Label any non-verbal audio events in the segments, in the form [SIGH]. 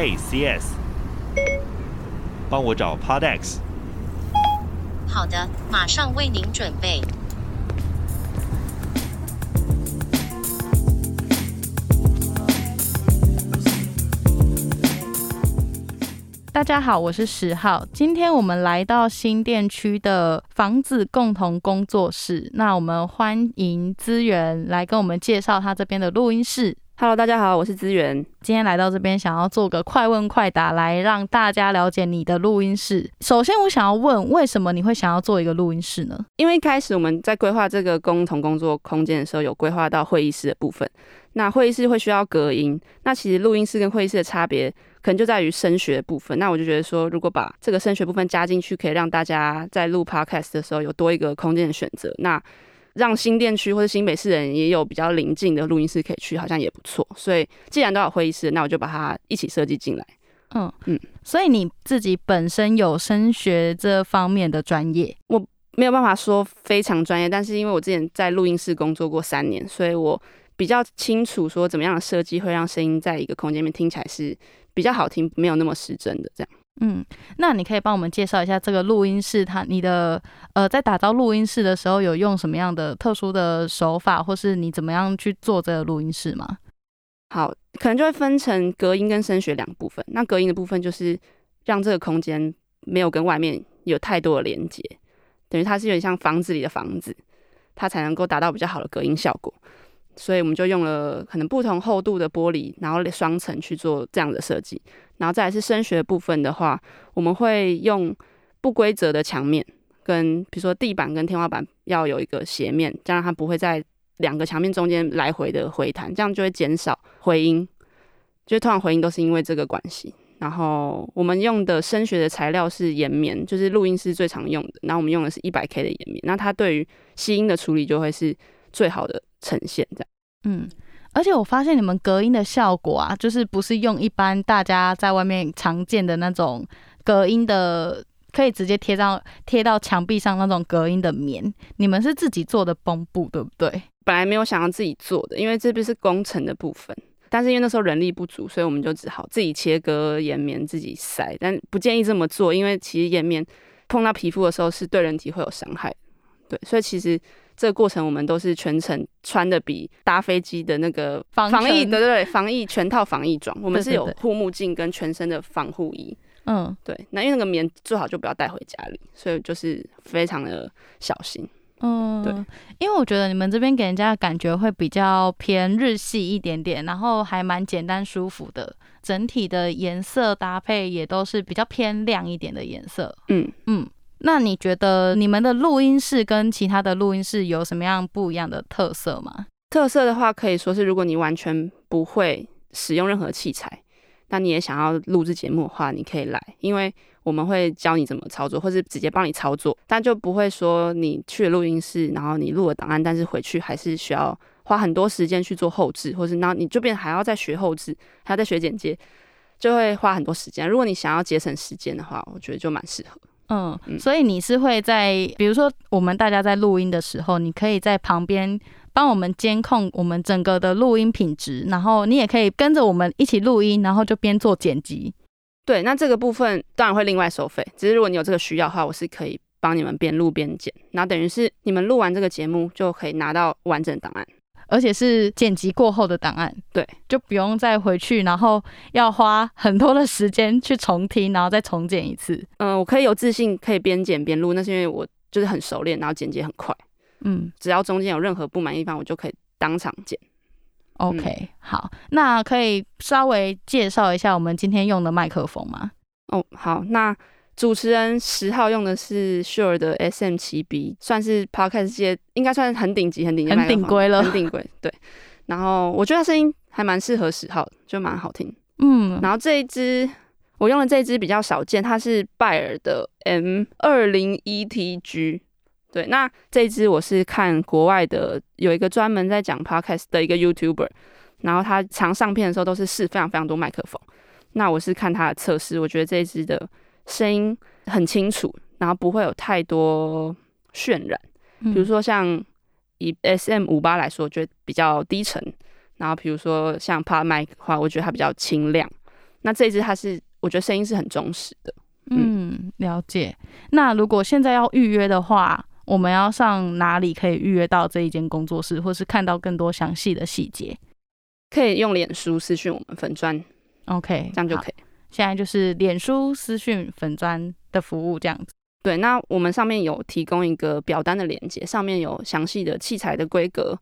Hey CS，帮我找 Podex。好的，马上为您准备。大家好，我是十号。今天我们来到新店区的房子共同工作室，那我们欢迎资源来跟我们介绍他这边的录音室。Hello，大家好，我是资源。今天来到这边，想要做个快问快答，来让大家了解你的录音室。首先，我想要问，为什么你会想要做一个录音室呢？因为一开始我们在规划这个共同工作空间的时候，有规划到会议室的部分。那会议室会需要隔音，那其实录音室跟会议室的差别，可能就在于声学的部分。那我就觉得说，如果把这个声学部分加进去，可以让大家在录 Podcast 的时候有多一个空间的选择。那让新店区或者新北市人也有比较邻近的录音室可以去，好像也不错。所以既然都有会议室，那我就把它一起设计进来。嗯嗯，所以你自己本身有声学这方面的专业？我没有办法说非常专业，但是因为我之前在录音室工作过三年，所以我比较清楚说怎么样的设计会让声音在一个空间里面听起来是比较好听，没有那么失真的这样。嗯，那你可以帮我们介绍一下这个录音室，它你的呃，在打造录音室的时候有用什么样的特殊的手法，或是你怎么样去做这个录音室吗？好，可能就会分成隔音跟声学两部分。那隔音的部分就是让这个空间没有跟外面有太多的连接，等于它是有点像房子里的房子，它才能够达到比较好的隔音效果。所以我们就用了可能不同厚度的玻璃，然后双层去做这样的设计。然后再来是声学部分的话，我们会用不规则的墙面，跟比如说地板跟天花板要有一个斜面，这样它不会在两个墙面中间来回的回弹，这样就会减少回音。就通常回音都是因为这个关系。然后我们用的声学的材料是岩棉，就是录音师最常用的。然后我们用的是一百 K 的岩棉，那它对于吸音的处理就会是最好的呈现这样。嗯，而且我发现你们隔音的效果啊，就是不是用一般大家在外面常见的那种隔音的，可以直接贴到贴到墙壁上那种隔音的棉，你们是自己做的绷布，对不对？本来没有想要自己做的，因为这边是工程的部分，但是因为那时候人力不足，所以我们就只好自己切割岩棉自己塞，但不建议这么做，因为其实岩棉碰到皮肤的时候是对人体会有伤害，对，所以其实。这个过程我们都是全程穿的比搭飞机的那个防疫的，对对，防疫全套防疫装，我们是有护目镜跟全身的防护衣。嗯，对，那因为那个棉最好就不要带回家里，所以就是非常的小心。嗯，对，因为我觉得你们这边给人家的感觉会比较偏日系一点点，然后还蛮简单舒服的，整体的颜色搭配也都是比较偏亮一点的颜色。嗯嗯。那你觉得你们的录音室跟其他的录音室有什么样不一样的特色吗？特色的话，可以说是如果你完全不会使用任何器材，那你也想要录制节目的话，你可以来，因为我们会教你怎么操作，或是直接帮你操作，但就不会说你去了录音室，然后你录了档案，但是回去还是需要花很多时间去做后置，或是那你这边还要再学后置，还要再学剪接，就会花很多时间。如果你想要节省时间的话，我觉得就蛮适合。嗯，所以你是会在，比如说我们大家在录音的时候，你可以在旁边帮我们监控我们整个的录音品质，然后你也可以跟着我们一起录音，然后就边做剪辑。对，那这个部分当然会另外收费，只是如果你有这个需要的话，我是可以帮你们边录边剪，那等于是你们录完这个节目就可以拿到完整档案。而且是剪辑过后的档案，对，就不用再回去，然后要花很多的时间去重听，然后再重剪一次。嗯，我可以有自信，可以边剪边录，那是因为我就是很熟练，然后剪辑很快。嗯，只要中间有任何不满意的地方，我就可以当场剪。OK，嗯，好，那可以稍微介绍一下我们今天用的麦克风吗？哦，好，那。主持人十号用的是 Shure 的 SM 七 B，算是 Podcast 界应该算是很顶级、很顶级、很顶规了，很顶规。对，然后我觉得声音还蛮适合十号的，就蛮好听。嗯，然后这一支我用的这一支比较少见，它是拜耳的 M 二零一 TG。对，那这一支我是看国外的有一个专门在讲 Podcast 的一个 YouTuber，然后他常上片的时候都是试非常非常多麦克风。那我是看他的测试，我觉得这一支的。声音很清楚，然后不会有太多渲染。比如说像以 SM 五八来说，我觉得比较低沉。然后比如说像 Pad Mic 的话，我觉得它比较清亮。那这一支它是我觉得声音是很忠实的。嗯，了解。那如果现在要预约的话，我们要上哪里可以预约到这一间工作室，或是看到更多详细的细节？可以用脸书私讯我们粉砖，OK，这样就可以。现在就是脸书私讯粉砖的服务这样子。对，那我们上面有提供一个表单的连接，上面有详细的器材的规格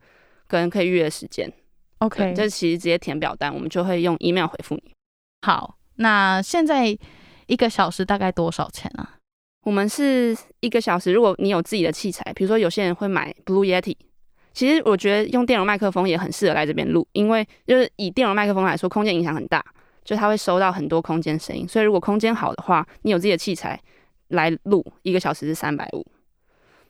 跟可以预约时间。OK，这其实直接填表单，我们就会用 email 回复你。好，那现在。一个小时大概多少钱啊？我们是一个小时，如果你有自己的器材，比如说有些人会买 Blue Yeti，其实我觉得用电容麦克风也很适合来这边录，因为就是以电容麦克风来说，空间影响很大，就它会收到很多空间声音，所以如果空间好的话，你有自己的器材来录，一个小时是三百五，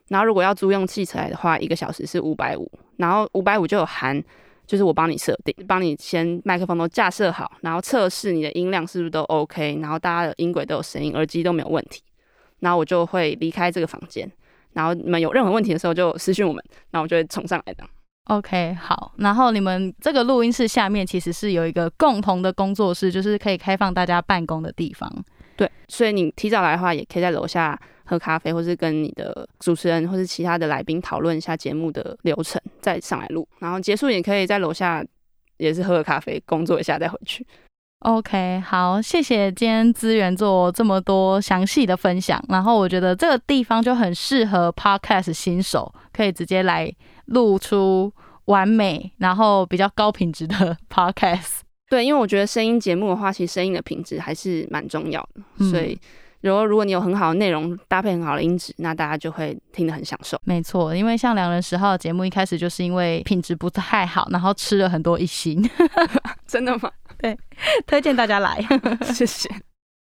然后如果要租用器材的话，一个小时是五百五，然后五百五就有含。就是我帮你设定，帮你先麦克风都架设好，然后测试你的音量是不是都 OK，然后大家的音轨都有声音，耳机都没有问题，然后我就会离开这个房间，然后你们有任何问题的时候就私讯我们，然后我就会冲上来的。OK，好，然后你们这个录音室下面其实是有一个共同的工作室，就是可以开放大家办公的地方。对，所以你提早来的话，也可以在楼下喝咖啡，或是跟你的主持人或是其他的来宾讨论一下节目的流程，再上来录。然后结束也可以在楼下也是喝个咖啡，工作一下再回去。OK，好，谢谢今天资源做这么多详细的分享。然后我觉得这个地方就很适合 Podcast 新手，可以直接来录出完美，然后比较高品质的 [LAUGHS] Podcast。对，因为我觉得声音节目的话，其实声音的品质还是蛮重要的。嗯、所以，如果如果你有很好的内容搭配很好的音质，那大家就会听得很享受。没错，因为像良人十号的节目一开始就是因为品质不太好，然后吃了很多一星。[LAUGHS] 真的吗？对，推荐大家来，[LAUGHS] 谢谢。